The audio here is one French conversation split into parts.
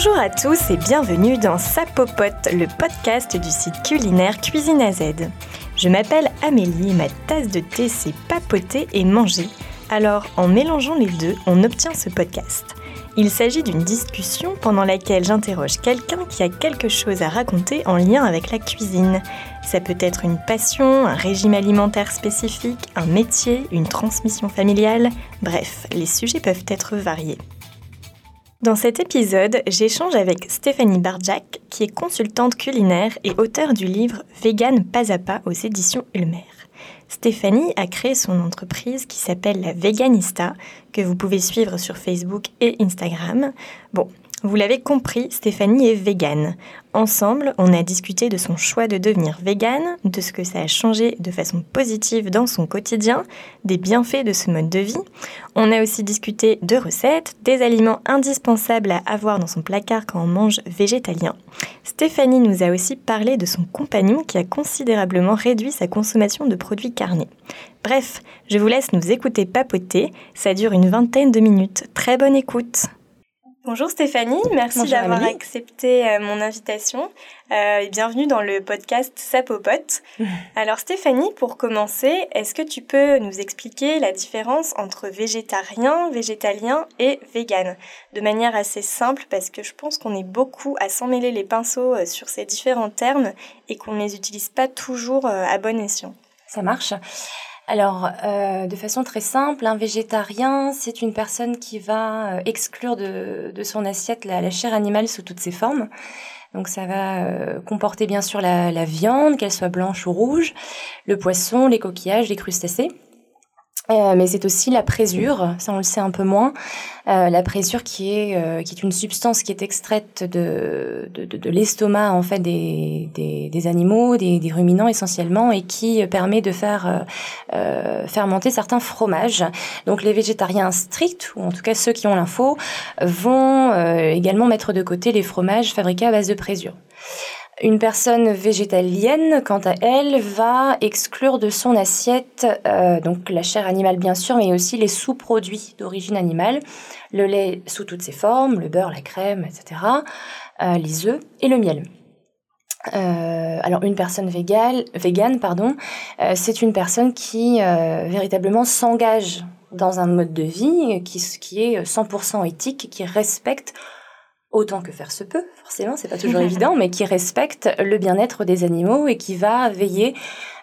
Bonjour à tous et bienvenue dans Sa Popote, le podcast du site culinaire Cuisine à Z. Je m'appelle Amélie et ma tasse de thé c'est papoter et manger. Alors en mélangeant les deux, on obtient ce podcast. Il s'agit d'une discussion pendant laquelle j'interroge quelqu'un qui a quelque chose à raconter en lien avec la cuisine. Ça peut être une passion, un régime alimentaire spécifique, un métier, une transmission familiale, bref, les sujets peuvent être variés. Dans cet épisode, j'échange avec Stéphanie Barjac, qui est consultante culinaire et auteure du livre Vegan pas à pas aux éditions Ulmer. Stéphanie a créé son entreprise qui s'appelle La Veganista, que vous pouvez suivre sur Facebook et Instagram. Bon, vous l'avez compris, Stéphanie est végane. Ensemble, on a discuté de son choix de devenir végane, de ce que ça a changé de façon positive dans son quotidien, des bienfaits de ce mode de vie. On a aussi discuté de recettes, des aliments indispensables à avoir dans son placard quand on mange végétalien. Stéphanie nous a aussi parlé de son compagnon qui a considérablement réduit sa consommation de produits carnés. Bref, je vous laisse nous écouter papoter, ça dure une vingtaine de minutes. Très bonne écoute Bonjour Stéphanie, merci d'avoir accepté euh, mon invitation euh, et bienvenue dans le podcast Sapopote. Alors Stéphanie, pour commencer, est-ce que tu peux nous expliquer la différence entre végétarien, végétalien et vegan? De manière assez simple parce que je pense qu'on est beaucoup à s'emmêler les pinceaux euh, sur ces différents termes et qu'on ne les utilise pas toujours à bon escient. Ça marche. Alors, euh, de façon très simple, un végétarien, c'est une personne qui va euh, exclure de, son assiette la, chair animale sous toutes ses formes. Donc ça va euh, comporter bien sûr la viande, qu'elle soit blanche ou rouge, le poisson, les coquillages, les crustacés. Euh, mais c'est aussi la présure, ça on le sait un peu moins, euh, la présure qui est euh, qui est une substance qui est extraite de de, de, l'estomac en fait des, des, des animaux, des, des, ruminants essentiellement, et qui permet de faire fermenter certains fromages. Donc les végétariens stricts, ou en tout cas ceux qui ont l'info, vont également mettre de côté les fromages fabriqués à base de présure. Une personne végétalienne, quant à elle, va exclure de son assiette euh, donc la chair animale bien sûr, mais aussi les sous-produits d'origine animale, le lait sous toutes ses formes, le beurre, la crème, etc., euh, les œufs et le miel. Euh, alors une personne végane, végane pardon, c'est une personne qui véritablement s'engage dans un mode de vie qui est 100% éthique, qui respecte autant que faire se peut, forcément, c'est pas toujours évident, mais qui respecte le bien-être des animaux et qui va veiller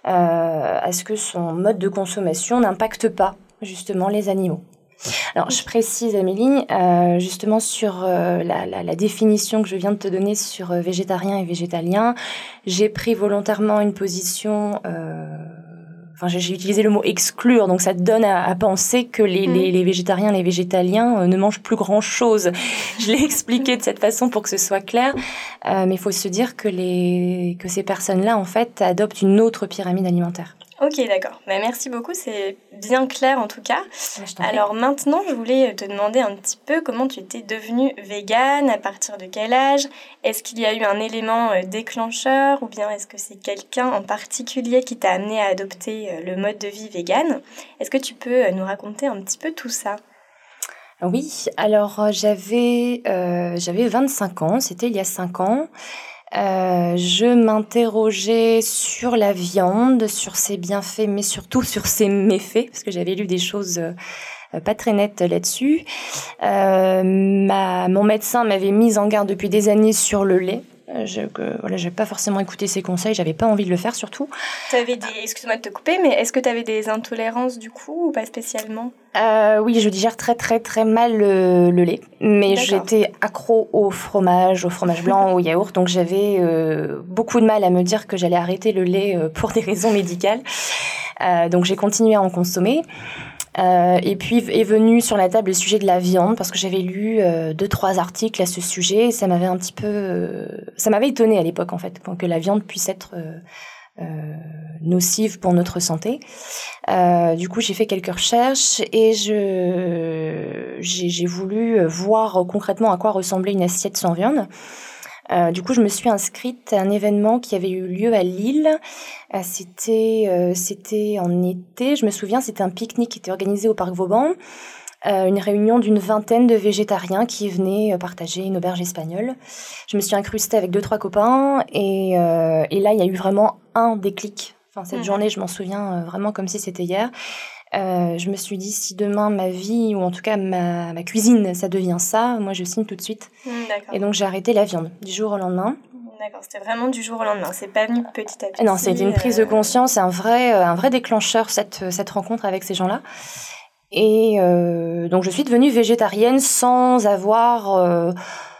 euh, à ce que son mode de consommation n'impacte pas justement les animaux. Alors, je précise, Amélie, euh, justement sur euh, la, la, définition que je viens de te donner sur végétarien et végétalien, j'ai pris volontairement une position Enfin, j'ai utilisé le mot exclure, donc ça donne à, penser que les, les, mm. les, végétariens, les végétaliens euh, ne mangent plus grand chose. Je l'ai expliqué de cette façon pour que ce soit clair, euh, mais il faut se dire que les que ces personnes-là, en fait, adoptent une autre pyramide alimentaire. Ok, d'accord. Bah, merci beaucoup, c'est bien clair en tout cas. Alors maintenant, je voulais te demander un petit peu comment tu étais devenue végane, à partir de quel âge? Est-ce qu'il y a eu un élément euh, déclencheur ou bien est-ce que c'est quelqu'un en particulier qui t'a amené à adopter euh, le mode de vie végane? Est-ce que tu peux euh, nous raconter un petit peu tout ça? Oui, alors j'avais j'avais 25 ans, c'était il y a 5 ans. Euh, je m'interrogeais sur la viande, sur ses bienfaits, mais surtout sur ses méfaits, parce que j'avais lu des choses euh, pas très nettes là-dessus. Euh, mon médecin m'avait mise en garde depuis des années sur le lait. Euh, je que, voilà, j'ai pas forcément écouté ses conseils, j'avais pas envie de le faire surtout. Avais des, excuse-moi de te couper, mais est-ce que tu avais des intolérances du coup ou pas spécialement? Euh, Oui, je digère très très très mal le, lait, mais j'étais accro au fromage, au fromage blanc, au yaourt, donc j'avais euh, beaucoup de mal à me dire que j'allais arrêter le lait pour des raisons médicales. Euh, donc j'ai continué à en consommer. Euh, et puis est venu sur la table le sujet de la viande parce que j'avais lu euh, deux trois articles à ce sujet. Et ça m'avait un petit peu, euh, ça m'avait étonné à l'époque en fait que la viande puisse être euh, nocive pour notre santé. du coup, j'ai fait quelques recherches et je j'ai voulu voir concrètement à quoi ressemblait une assiette sans viande. Euh, du coup, je me suis inscrite à un événement qui avait eu lieu à Lille. Euh, c'était, euh, c'était en été. Je me souviens, c'était un pique-nique qui était organisé au parc Vauban. une réunion d'une vingtaine de végétariens qui venaient partager une auberge espagnole. Je me suis incrustée avec deux, trois copains et, et là, il y a eu vraiment un déclic. Enfin, cette mhm. journée, je m'en souviens vraiment comme si c'était hier. Euh, je me suis dit, si demain ma vie, ou en tout cas ma, ma cuisine, ça devient ça, moi je signe tout de suite. Mm, et donc j'ai arrêté la viande du jour au lendemain. D'accord, c'était vraiment du jour au lendemain, c'est pas venu petit à petit. Non, c'était une prise de euh, conscience, un vrai, euh, un vrai déclencheur, cette, cette rencontre avec ces gens-là. Et donc je suis devenue végétarienne sans avoir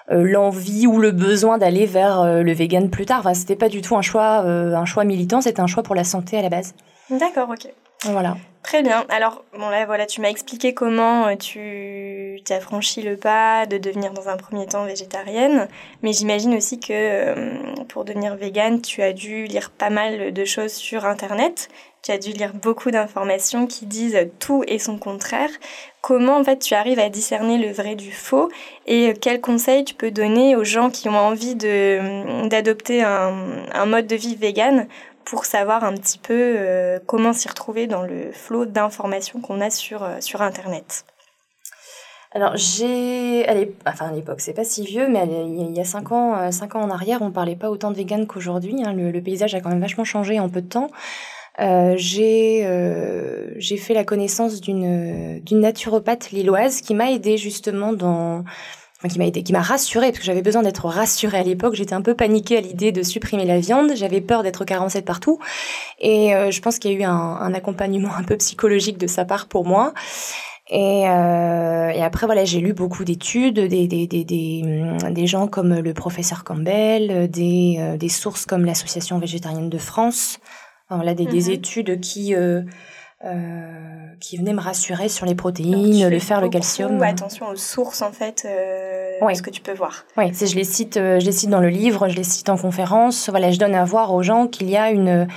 l'envie ou le besoin d'aller vers le vegan plus tard. Enfin, c'était pas du tout un choix, un choix militant, c'était un choix pour la santé à la base. D'accord, ok. Voilà. Très bien. Alors, bon là, voilà, tu m'as expliqué comment euh, tu as franchi le pas de devenir dans un premier temps végétarienne, mais j'imagine aussi que euh, pour devenir végane, tu as dû lire pas mal de choses sur Internet. Tu as dû lire beaucoup d'informations qui disent tout et son contraire. Comment en fait tu arrives à discerner le vrai du faux et quels conseils tu peux donner aux gens qui ont envie d'adopter un, un mode de vie végane pour savoir un petit peu euh, comment s'y retrouver dans le flot d'informations qu'on a sur, euh, sur Internet. Alors j'ai, enfin à l'époque, c'est pas si vieux, mais il y a cinq ans, euh, cinq ans en arrière, on parlait pas autant de vegan qu'aujourd'hui. Hein. Le, paysage a quand même vachement changé en peu de temps. j'ai fait la connaissance d'une d'une naturopathe lilloise qui m'a aidé justement dans qui m'a été, qui m'a rassurée parce que j'avais besoin d'être rassurée à l'époque. J'étais un peu paniquée à l'idée de supprimer la viande. J'avais peur d'être carencée partout. Et euh, je pense qu'il y a eu un, un, accompagnement un peu psychologique de sa part pour moi. Et, euh, et après, voilà, j'ai lu beaucoup d'études, des, des, des, des, des gens comme le professeur Campbell, des, euh, des sources comme l'Association végétarienne de France. voilà, des, des mhm. études qui euh, qui venait me rassurer sur les protéines, le fer, le calcium. Attention aux sources en fait, euh, ce que tu peux voir. Oui, je les cite, euh, je les cite dans le livre, je les cite en conférence. Voilà, je donne à voir aux gens qu'il y a une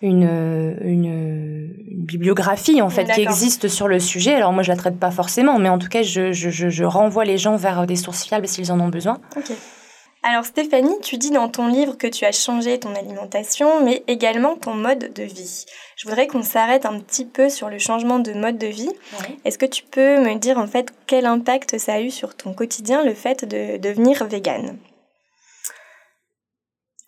une, une, bibliographie en fait qui existe sur le sujet. Alors moi je la traite pas forcément, mais en tout cas je, je, je renvoie les gens vers des sources fiables s'ils en ont besoin. Ok. Alors Stéphanie, tu dis dans ton livre que tu as changé ton alimentation, mais également ton mode de vie. Je voudrais qu'on s'arrête un petit peu sur le changement de mode de vie. Est-ce que tu peux me dire en fait quel impact ça a eu sur ton quotidien le fait de devenir végane?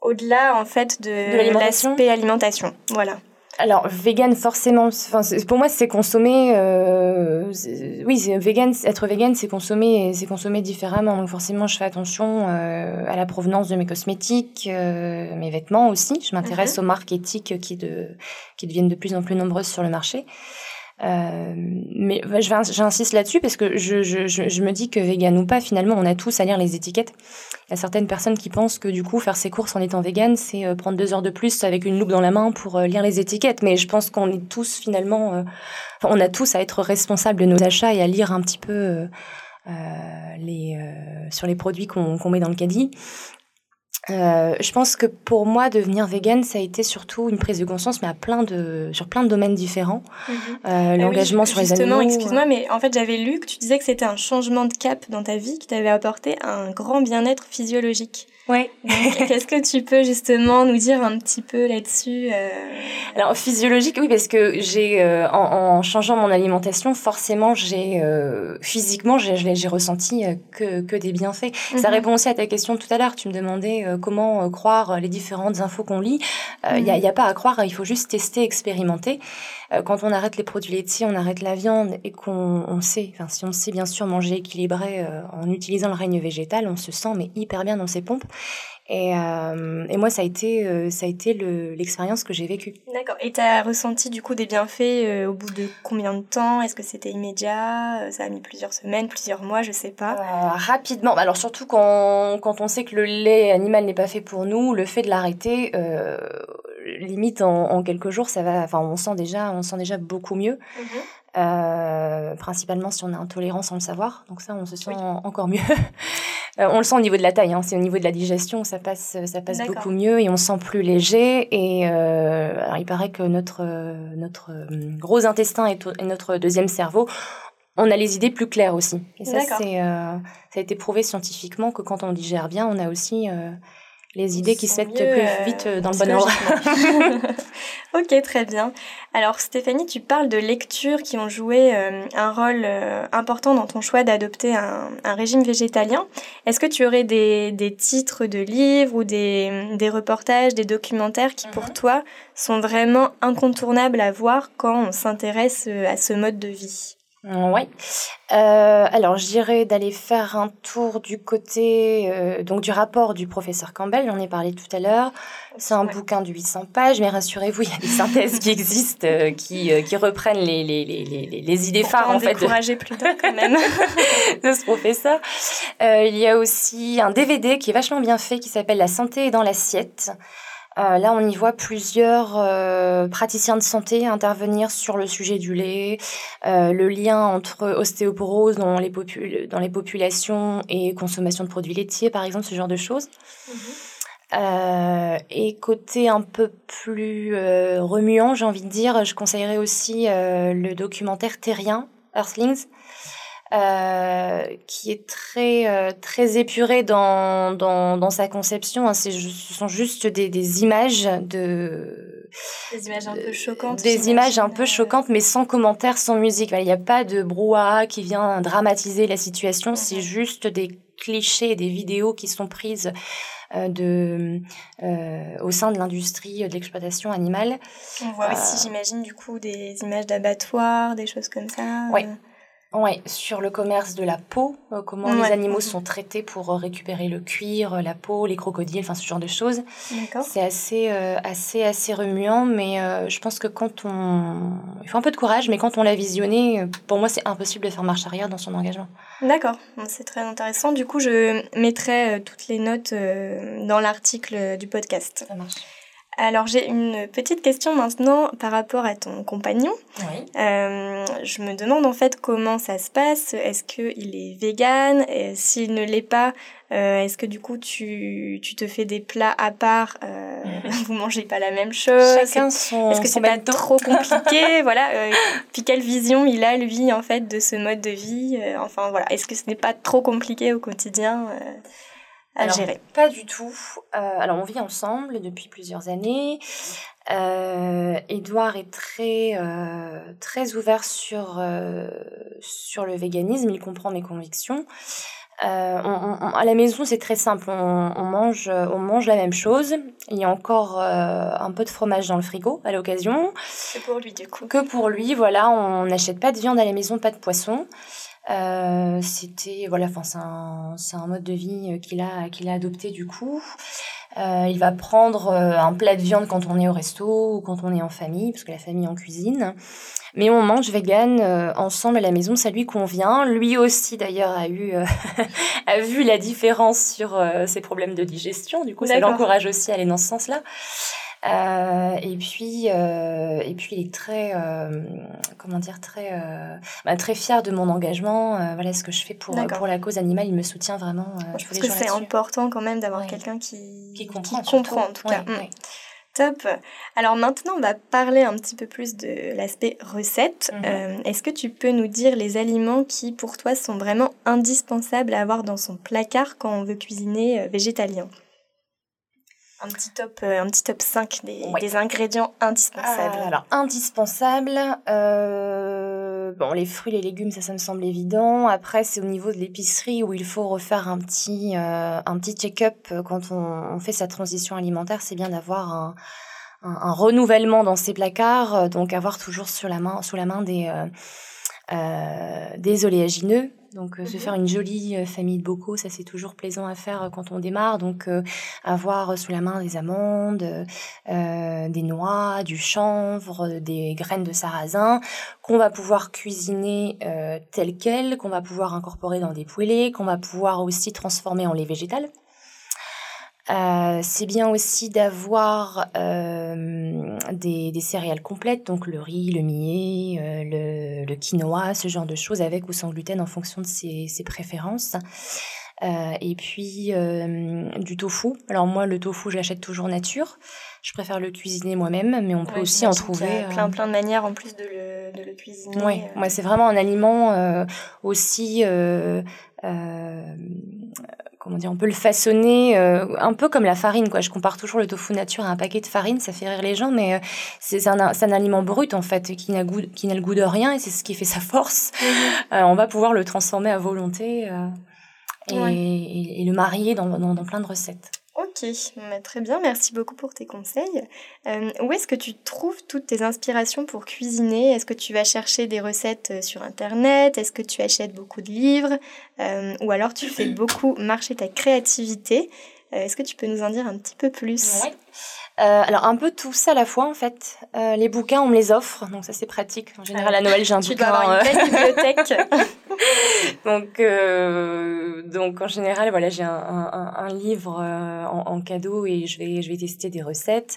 Au-delà en fait de, l'aspect alimentation. Voilà. Alors, vegan, forcément, enfin, pour moi, c'est consommer. Euh, oui, vegan, être vegan, c'est consommer, c'est consommer différemment. Donc, forcément, je fais attention euh, à la provenance de mes cosmétiques, euh, mes vêtements aussi. Je m'intéresse mhm. aux marques éthiques qui, de, qui deviennent de plus en plus nombreuses sur le marché. Euh, mais j'insiste là-dessus parce que je, je, je, me dis que vegan ou pas, finalement, on a tous à lire les étiquettes. Il y a certaines personnes qui pensent que du coup, faire ses courses en étant vegan, c'est euh, prendre deux heures de plus avec une loupe dans la main pour euh, lire les étiquettes. Mais je pense qu'on est tous finalement, on a tous à être responsables de nos achats et à lire un petit peu les, sur les produits qu'on met dans le caddie. Euh, je pense que pour moi, devenir vegan, ça a été surtout une prise de conscience, mais à plein de, sur plein de domaines différents. Mhm. Euh, ah l'engagement sur les animaux. excuse-moi, mais en fait, j'avais lu que tu disais que c'était un changement de cap dans ta vie qui t'avait apporté un grand bien-être physiologique. Ouais. Qu'est-ce que tu peux justement nous dire un petit peu là-dessus euh? Alors physiologique, oui, parce que j'ai euh, en, en, changeant mon alimentation, forcément, j'ai euh, physiquement, j'ai ressenti que, que des bienfaits. Ça mhm. répond aussi à ta question tout à l'heure. Tu me demandais comment croire les différentes infos qu'on lit. Il n'y a, mhm. a pas à croire, il faut juste tester, expérimenter. quand on arrête les produits laitiers, on arrête la viande et qu'on on sait, enfin si on sait bien sûr manger équilibré en utilisant le règne végétal, on se sent mais hyper bien dans ses pompes. Et, euh, et, moi, ça a été, euh, ça a été l'expérience que j'ai vécue. D'accord. Et tu as ressenti du coup des bienfaits euh, au bout de combien de temps? Est-ce que c'était immédiat? Ça a mis plusieurs semaines, plusieurs mois, je sais pas. rapidement. Alors surtout quand, quand on sait que le lait animal n'est pas fait pour nous, le fait de l'arrêter, limite en, en, quelques jours, ça va. Enfin, on sent déjà, on sent déjà beaucoup mieux. Mhm. Euh, principalement si on est intolérant sans le savoir. Donc ça, on se sent encore mieux. Euh, on le sent au niveau de la taille, hein. c'est au niveau de la digestion, ça passe, ça passe beaucoup mieux et on se sent plus léger. Et euh, alors, il paraît que notre, notre gros intestin et, notre deuxième cerveau, on a les idées plus claires aussi. Et ça, c'est, ça a été prouvé scientifiquement que quand on digère bien, on a aussi les idées qui se mettent plus vite dans le bon ordre. ok, très bien. Alors Stéphanie, tu parles de lectures qui ont joué un rôle important dans ton choix d'adopter un, régime végétalien. Est-ce que tu aurais des, des, titres de livres ou des, des reportages, des documentaires qui pour mhm. toi sont vraiment incontournables à voir quand on s'intéresse à ce mode de vie? Oui. Euh, alors, je dirais d'aller faire un tour du côté euh, donc du rapport du professeur Campbell. J'en ai parlé tout à l'heure. C'est un bouquin de 800 pages, mais rassurez-vous, il y a des synthèses qui existent, euh, qui, qui reprennent les, les, les, les, idées phares en fait. Plus tard quand même de ce professeur. il y a aussi un DVD qui est vachement bien fait, qui s'appelle La santé dans l'assiette. Euh, là, on y voit plusieurs euh, praticiens de santé intervenir sur le sujet du lait, euh, le lien entre ostéoporose dans les, dans les populations et consommation de produits laitiers, par exemple, ce genre de choses. Mhm. et côté un peu plus remuant, j'ai envie de dire, je conseillerais aussi le documentaire Terrien, Earthlings, euh, qui est très euh, très épuré dans, dans, dans sa conception. Hein. Ce sont juste des, des images de des images un peu choquantes. Des images un peu choquantes, mais sans commentaire, sans musique. Il n'y a pas de brouhaha qui vient dramatiser la situation. C'est juste des clichés, des vidéos qui sont prises euh, de, euh, au sein de l'industrie de l'exploitation animale. On voit aussi, j'imagine, du coup, des images d'abattoirs, des choses comme ça. Oui, oui, sur le commerce de la peau, euh, comment les animaux sont traités pour euh, récupérer le cuir, euh, la peau, les crocodiles, enfin ce genre de choses. C'est assez, assez, assez remuant, mais je pense que quand on, il faut un peu de courage, mais quand on l'a visionné, pour moi c'est impossible de faire marche arrière dans son engagement. D'accord, c'est très intéressant. Du coup, je mettrai toutes les notes dans l'article du podcast. Ça marche. Alors j'ai une petite question maintenant par rapport à ton compagnon. Euh, je me demande en fait comment ça se passe. Est-ce qu'il est vegan? S'il ne l'est pas, euh, est-ce que du coup tu, tu te fais des plats à part euh, Vous mangez pas la même chose? Chacun son. Est-ce que c'est pas trop compliqué? Voilà. Euh, puis quelle vision il a lui en fait de ce mode de vie? Enfin voilà. Est-ce que ce n'est pas trop compliqué au quotidien alors, Pas du tout. Euh, alors, on vit ensemble depuis plusieurs années. Euh, Edouard est très, euh, très ouvert sur, euh, sur le véganisme. Il comprend mes convictions. Euh, on, à la maison, c'est très simple. On, on, mange, on mange la même chose. Il y a encore euh, un peu de fromage dans le frigo à l'occasion. C'est pour lui, du coup. Que pour lui, voilà. On n'achète pas de viande à la maison, pas de poisson. Euh, c'était voilà, enfin c'est un, un mode de vie euh, qu'il a qu'il a adopté du coup. Euh, il va prendre un plat de viande quand on est au resto ou quand on est en famille, parce que la famille en cuisine. Mais on mange vegan ensemble à la maison, ça lui convient. Lui aussi d'ailleurs a eu a vu la différence sur ses problèmes de digestion. Du coup, ça l'encourage aussi à aller dans ce sens-là. Euh, et puis, euh, et puis il est très, euh, comment dire, très, bah, très fier de mon engagement. Voilà ce que je fais pour pour la cause animale. Il me soutient vraiment. je pense que c'est important quand même d'avoir quelqu'un qui qui comprend, qui comprend en tout cas. Mm. Top. Alors maintenant, on va parler un petit peu plus de l'aspect recette. Mhm. Est-ce que tu peux nous dire les aliments qui, pour toi, sont vraiment indispensables à avoir dans son placard quand on veut cuisiner végétalien? Un petit top, euh, un petit top 5 des, des ingrédients indispensables. Ah, alors, indispensables, euh, bon, les fruits, les légumes, ça, ça me semble évident. Après, c'est au niveau de l'épicerie où il faut refaire un petit, euh, un petit check-up quand on, on, fait sa transition alimentaire. C'est bien d'avoir un, un, un, renouvellement dans ses placards, donc avoir toujours sur la main, sous la main des, euh, des oléagineux, donc, euh, se faire une jolie euh, famille de bocaux, ça c'est toujours plaisant à faire euh, quand on démarre. Donc, avoir sous la main des amandes, des noix, du chanvre, des graines de sarrasin, qu'on va pouvoir cuisiner tel quel, qu'on va pouvoir incorporer dans des poêlés, qu'on va pouvoir aussi transformer en lait végétal. Euh, c'est bien aussi d'avoir euh, des, des, céréales complètes, donc le riz, le millet, euh, le, le, quinoa, ce genre de choses, avec ou sans gluten en fonction de ses, ses préférences. Et puis du tofu. Alors moi, le tofu, j'achète toujours nature. Je préfère le cuisiner moi-même, mais on peut aussi en trouver. plein, plein de manières en plus de le, de le cuisiner. Oui, moi c'est vraiment un aliment aussi comment dire, on peut le façonner un peu comme la farine, quoi. Je compare toujours le tofu nature à un paquet de farine, ça fait rire les gens, mais c'est un, un, aliment brut en fait, qui n'a goût, qui n'a le goût de rien, et c'est ce qui fait sa force. Mhm. on va pouvoir le transformer à volonté et, le marier dans, dans plein de recettes. Ok, très bien, merci beaucoup pour tes conseils. Euh, où est-ce que tu trouves toutes tes inspirations pour cuisiner? Est-ce que tu vas chercher des recettes euh, sur Internet? Est-ce que tu achètes beaucoup de livres? Euh, Ou alors tu fais beaucoup marcher ta créativité? Est-ce que tu peux nous en dire un petit peu plus? Euh, alors un peu tout ça à la fois en fait. Euh, les bouquins on me les offre, donc ça c'est pratique. En général à Noël j'ai un tu bouquin. Dois avoir une belle bibliothèque. donc euh, donc en général voilà j'ai un, un, livre en, en, cadeau et je vais je vais tester des recettes.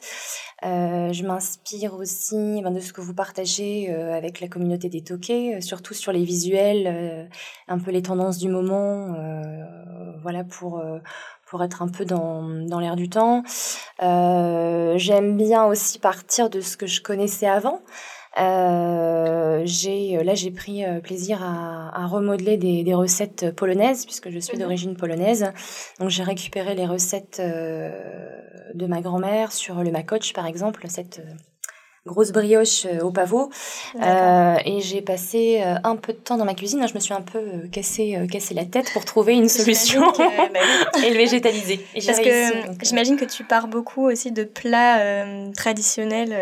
je m'inspire aussi ben, de ce que vous partagez avec la communauté des toquets, surtout sur les visuels, un peu les tendances du moment, voilà pour pour être un peu dans, dans l'air du temps. Euh, j'aime bien aussi partir de ce que je connaissais avant. Euh, j'ai là j'ai pris euh, plaisir à, à remodeler des, des, recettes polonaises puisque je suis mhm. d'origine polonaise. Donc j'ai récupéré les recettes de ma grand-mère sur le makoch par exemple, cette grosse brioche euh, au pavot. Euh, et j'ai passé euh, un peu de temps dans ma cuisine. Je me suis un peu cassé, cassé la tête pour trouver une solution bah et le végétaliser. Parce que j'imagine que tu pars beaucoup aussi de plats traditionnels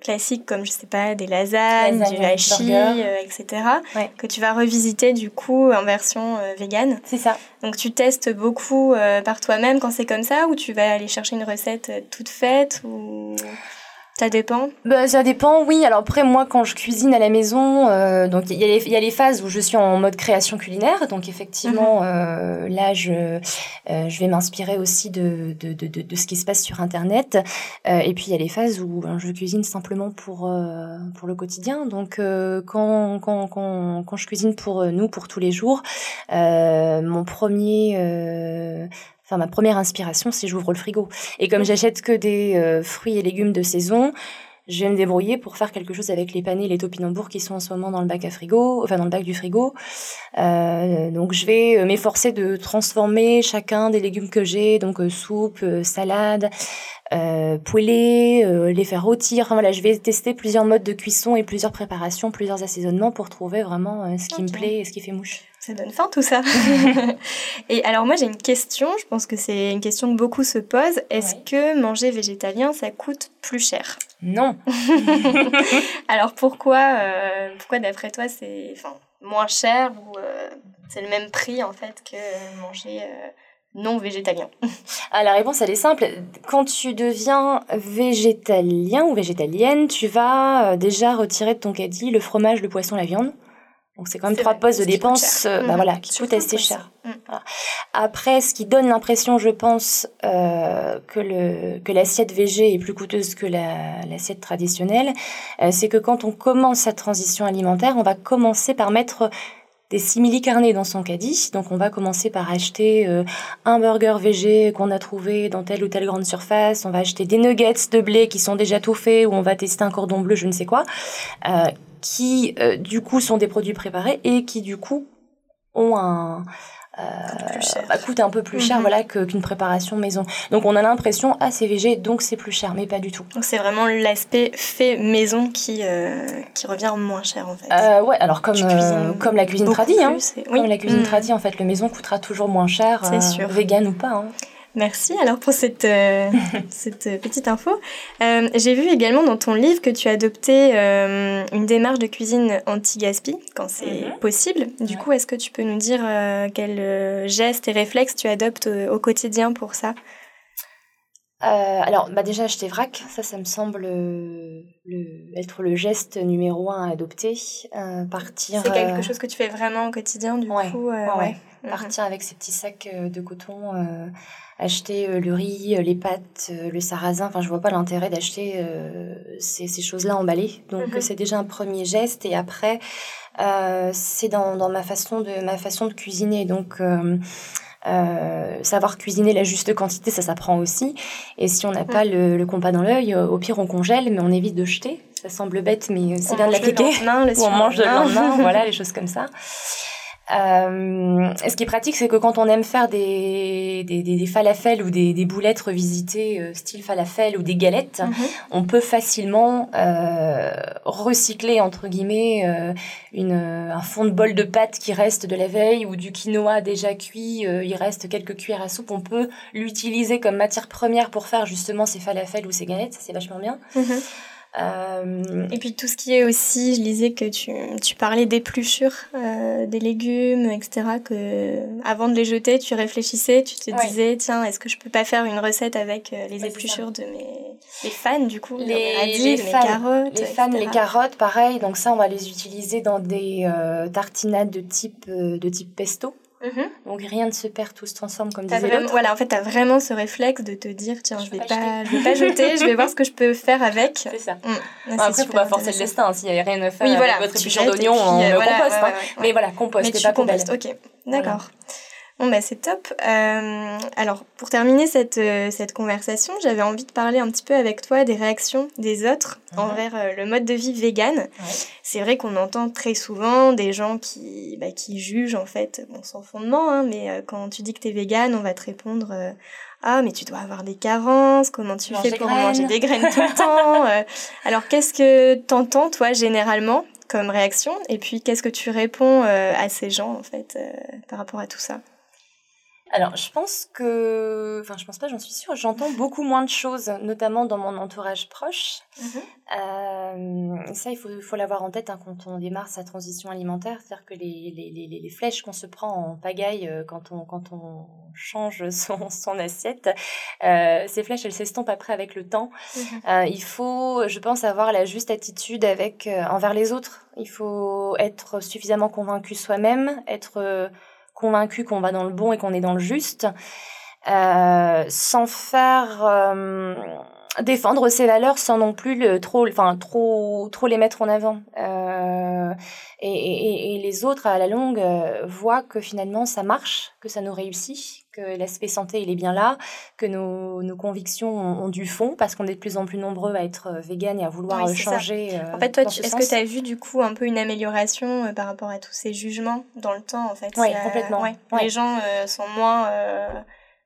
classiques comme, je sais pas, des lasagnes, du hachis, etc. Que tu vas revisiter du coup en version végane. C'est ça. Donc tu testes beaucoup par toi-même quand c'est comme ça ou tu vas aller chercher une recette toute faite ou... Ça dépend bah, Ça dépend, oui. Alors après, moi, quand je cuisine à la maison, euh, donc il y, y, a les phases où je suis en mode création culinaire. Donc effectivement, mhm. euh, là, je, euh, je vais m'inspirer aussi de, de, de, de, ce qui se passe sur Internet. Euh, et puis il y a les phases où ben, je cuisine simplement pour, euh, pour le quotidien. Donc euh, quand, quand, quand, quand je cuisine pour nous, pour tous les jours, mon premier Enfin, ma première inspiration, c'est j'ouvre le frigo. Et comme j'achète que des euh, fruits et légumes de saison, je vais me débrouiller pour faire quelque chose avec les panais et les topinambours qui sont en ce moment dans le bac à frigo, enfin dans le bac du frigo. Euh, donc je vais euh, m'efforcer de transformer chacun des légumes que j'ai, donc soupe, salade, euh, poêler, les faire rôtir. Enfin voilà, je vais tester plusieurs modes de cuisson et plusieurs préparations, plusieurs assaisonnements pour trouver vraiment ce qui me plaît et ce qui fait mouche. Ça donne faim tout ça. et alors moi j'ai une question, je pense que c'est une question que beaucoup se posent. Est-ce que manger végétalien ça coûte plus cher? Non. alors pourquoi, euh, pourquoi d'après toi c'est moins cher ou euh, c'est le même prix en fait que manger euh, non végétalien? Ah, La réponse, elle est simple. Quand tu deviens végétalien ou végétalienne, tu vas déjà retirer de ton caddie le fromage, le poisson, la viande. Donc c'est quand même trois postes de dépenses euh, bah mmh. voilà, qui coûtent assez cher. Mmh. Après, ce qui donne l'impression, je pense, euh, que, le, que l'assiette végé est plus coûteuse que la, l'assiette traditionnelle, euh, c'est que quand on commence sa transition alimentaire, on va commencer par mettre des simili carnés dans son caddie. Donc on va commencer par acheter euh, un burger végé qu'on a trouvé dans telle ou telle grande surface. On va acheter des nuggets de blé qui sont déjà tout faits ou on va tester un cordon bleu, je ne sais quoi. Euh, qui euh, du coup sont des produits préparés et qui du coup ont un euh, bah, coûte un peu plus cher mhm. voilà qu'une préparation maison. Donc on a l'impression ah c'est végé donc c'est plus cher mais pas du tout. Donc c'est vraiment l'aspect fait maison qui euh, qui revient moins cher en fait. Euh, ouais alors comme comme la cuisine tradie hein. Oui. Comme la cuisine mmh. tradie en fait le maison coûtera toujours moins cher sûr. vegan ou pas. Hein. Merci alors pour cette, euh, cette petite info. Euh, J'ai vu également dans ton livre que tu as adopté euh, une démarche de cuisine anti-gaspi quand c'est mhm. possible. Du coup, est-ce que tu peux nous dire quels gestes et réflexes tu adoptes au, quotidien pour ça? Alors, bah déjà acheter vrac, ça, ça me semble le, être le geste numéro un à adopter. partir. C'est quelque chose que tu fais vraiment au quotidien, du coup. ouais. Mhm. Partir avec ces petits sacs de coton acheter euh, le riz, euh, les pâtes, euh, le sarrasin. Enfin, je vois pas l'intérêt d'acheter ces, ces choses-là emballées. Donc, mhm. c'est déjà un premier geste. Et après, c'est dans, dans, ma façon de ma façon de cuisiner. Donc euh, savoir cuisiner la juste quantité, ça s'apprend aussi. Et si on n'a pas le, le, compas dans l'œil, au pire on congèle, mais on évite de jeter. Ça semble bête, mais c'est bien de l'appliquer. Ou on mange le lendemain, voilà, les choses comme ça. Euh, ce qui est pratique, c'est que quand on aime faire des, des, des, falafels ou des, des boulettes revisitées, euh, style falafel ou des galettes, mhm. on peut facilement euh, recycler, entre guillemets, euh, une, un fond de bol de pâte qui reste de la veille ou du quinoa déjà cuit, il reste quelques cuillères à soupe, on peut l'utiliser comme matière première pour faire justement ces falafels ou ces galettes, c'est vachement bien. Mhm. Euh, et puis tout ce qui est aussi, je lisais que tu, tu parlais d'épluchure euh, des légumes, etc. Que avant de les jeter, tu réfléchissais, tu te disais tiens, est-ce que je peux pas faire une recette avec euh, les épluchures de mes les fans du coup, les, les, carottes, les fans, les carottes, pareil. Donc ça, on va les utiliser dans des tartinades de type de type pesto. Mhm. Donc rien ne se perd, tout se transforme comme disait vraiment, Voilà, en fait, tu as vraiment ce réflexe de te dire tiens, je vais pas, je vais pas jeter, je vais voir ce que je peux faire avec. C'est ça. Mm. après, il faut pas forcer le destin. S'il n'y a rien à faire oui, avec votre épluchure d'oignon, on le composte. Hein. Mais voilà, compost, Mais pas compost. Ok, d'accord. Bon, bah, c'est top. Euh, alors, pour terminer cette, euh, cette conversation, j'avais envie de parler un petit peu avec toi des réactions des autres mhm. envers euh, le mode de vie vegan. C'est vrai qu'on entend très souvent des gens qui, bah, qui jugent, en fait, bon, sans fondement, hein, mais quand tu dis que tu es vegan, on va te répondre Ah, mais tu dois avoir des carences, comment tu fais pour manger des graines tout le temps Alors, qu'est-ce que t'entends, toi, généralement, comme réaction? Et puis, qu'est-ce que tu réponds à ces gens, en fait, par rapport à tout ça? Alors, je pense que, enfin, je pense pas, j'en suis sûre, j'entends beaucoup moins de choses, notamment dans mon entourage proche. Mhm. Euh, ça, il faut, faut l'avoir en tête hein, quand on démarre sa transition alimentaire, c'est-à-dire que les, les, les, les flèches qu'on se prend en pagaille euh, quand on, quand on change son, son assiette, euh, ces flèches, elles s'estompent après avec le temps. Mhm. Il faut, je pense, avoir la juste attitude avec envers les autres. Il faut être suffisamment convaincu soi-même, être convaincu qu'on va dans le bon et qu'on est dans le juste, euh, sans faire euh, défendre ses valeurs sans non plus le, trop, enfin trop, trop les mettre en avant. Euh, et, et, et, les autres à la longue euh, voient que finalement ça marche, que ça nous réussit, que l'aspect santé il est bien là, que nos, nos convictions ont, du fond parce qu'on est de plus en plus nombreux à être euh, vegan et à vouloir changer. en fait, toi, est-ce que tu as vu du coup un peu une amélioration par rapport à tous ces jugements dans le temps en fait? Oui, complètement. Les gens sont moins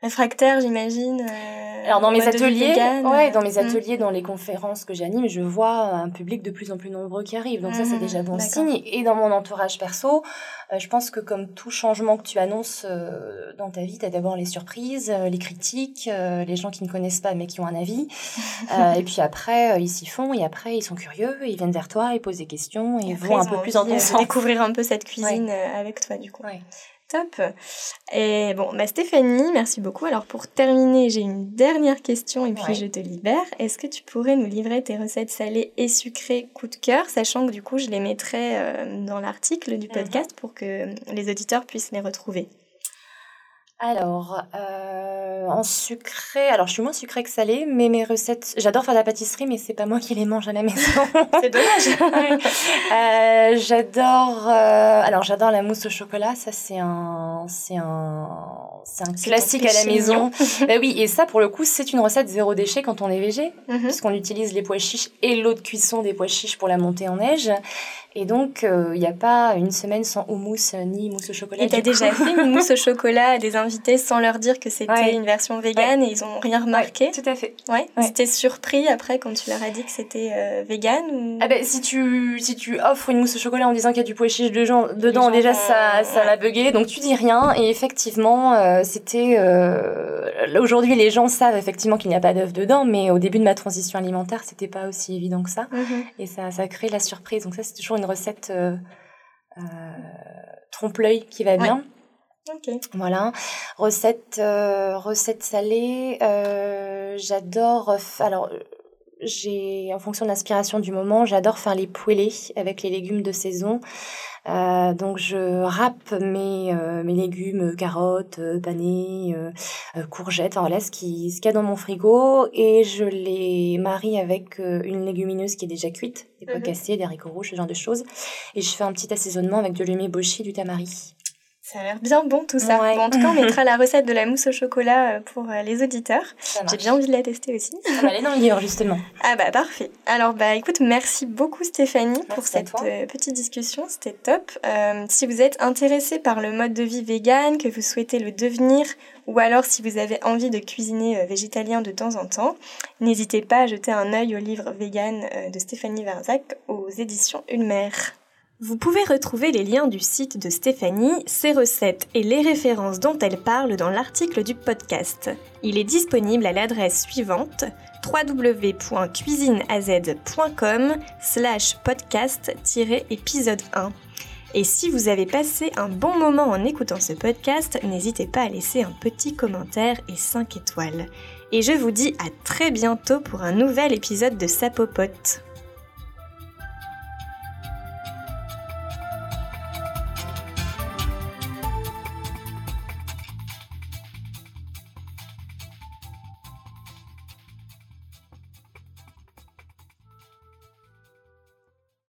réfractaire, j'imagine. Euh, Alors dans mes ateliers, ouais, dans mes hmm. ateliers, dans les conférences que j'anime, je vois un public de plus en plus nombreux qui arrive. Donc ça, c'est hmm, déjà bon signe. Et dans mon entourage perso, euh, je pense que comme tout changement que tu annonces euh, dans ta vie, tu as d'abord les surprises, les critiques, les gens qui ne connaissent pas mais qui ont un avis. et puis après, ils s'y font et après, ils sont curieux, ils viennent vers toi, ils posent des questions et, vont un peu plus en. Découvrir un peu cette cuisine avec toi, du coup. Top. Et bon, bah Stéphanie, merci beaucoup. Alors pour terminer, j'ai une dernière question et puis je te libère. Est-ce que tu pourrais nous livrer tes recettes salées et sucrées coup de cœur, sachant que du coup je les mettrai euh, dans l'article du mhm. podcast pour que les auditeurs puissent les retrouver? Alors, euh, en sucré, alors je suis moins sucrée que salée, mais mes recettes, j'adore faire de la pâtisserie, mais c'est pas moi qui les mange à la maison. c'est dommage. euh, j'adore, euh, alors j'adore la mousse au chocolat, ça c'est un, c'est un, c'est un classique à la maison. bah oui, et ça pour le coup c'est une recette zéro déchet quand on est végé, mhm. puisqu'on utilise les pois chiches et l'eau de cuisson des pois chiches pour la monter en neige. Et donc, il euh, n'y a pas une semaine sans houmous euh, ni mousse au chocolat. Et t'as déjà fait une mousse au chocolat à des invités sans leur dire que c'était une version végane et ils ont rien remarqué? Tout à fait. Ouais. C'était surpris après quand tu leur as dit que c'était euh, vegan ou... Ah ben, si tu, si tu offres une mousse au chocolat en disant qu'il y a du pois chiche dedans, dedans déjà ça, ça va bugger. Donc tu dis rien et effectivement, c'était... Aujourd'hui, les gens savent effectivement qu'il n'y a pas d'œuf dedans, mais au début de ma transition alimentaire, c'était pas aussi évident que ça. Mhm. Et ça, ça crée la surprise. Donc ça, c'est toujours une recette euh, euh, trompe-l'œil qui va bien. Voilà. Recette, euh, recette salée. j'adore. Alors, j'ai, en fonction de l'inspiration du moment, j'adore faire les poêlés avec les légumes de saison. Euh, donc je râpe mes, euh, mes légumes, carottes, euh, panais, courgettes, enfin voilà ce qui ce qu'il y a dans mon frigo et je les marie avec une légumineuse qui est déjà cuite, des pois mhm. cassés, des haricots rouges, ce genre de choses. Et je fais un petit assaisonnement avec de l'humé boshi, du tamari. Ça a l'air bien bon tout ça. Bon, en tout cas, on mettra la recette de la mousse au chocolat euh, pour euh, les auditeurs. J'ai bien envie de la tester aussi. Ça va aller dans le livre, justement. Ah bah parfait. Alors bah écoute, merci beaucoup Stéphanie pour cette euh, petite discussion, c'était top. si vous êtes intéressé par le mode de vie vegan, que vous souhaitez le devenir, ou alors si vous avez envie de cuisiner végétalien de temps en temps, n'hésitez pas à jeter un œil au livre vegan de Stéphanie Varzac aux éditions Ulmer. Vous pouvez retrouver les liens du site de Stéphanie, ses recettes et les références dont elle parle dans l'article du podcast. Il est disponible à l'adresse suivante www.cuisineaz.com slash podcast-épisode 1. Et si vous avez passé un bon moment en écoutant ce podcast, n'hésitez pas à laisser un petit commentaire et 5 étoiles. Et je vous dis à très bientôt pour un nouvel épisode de Sapopote.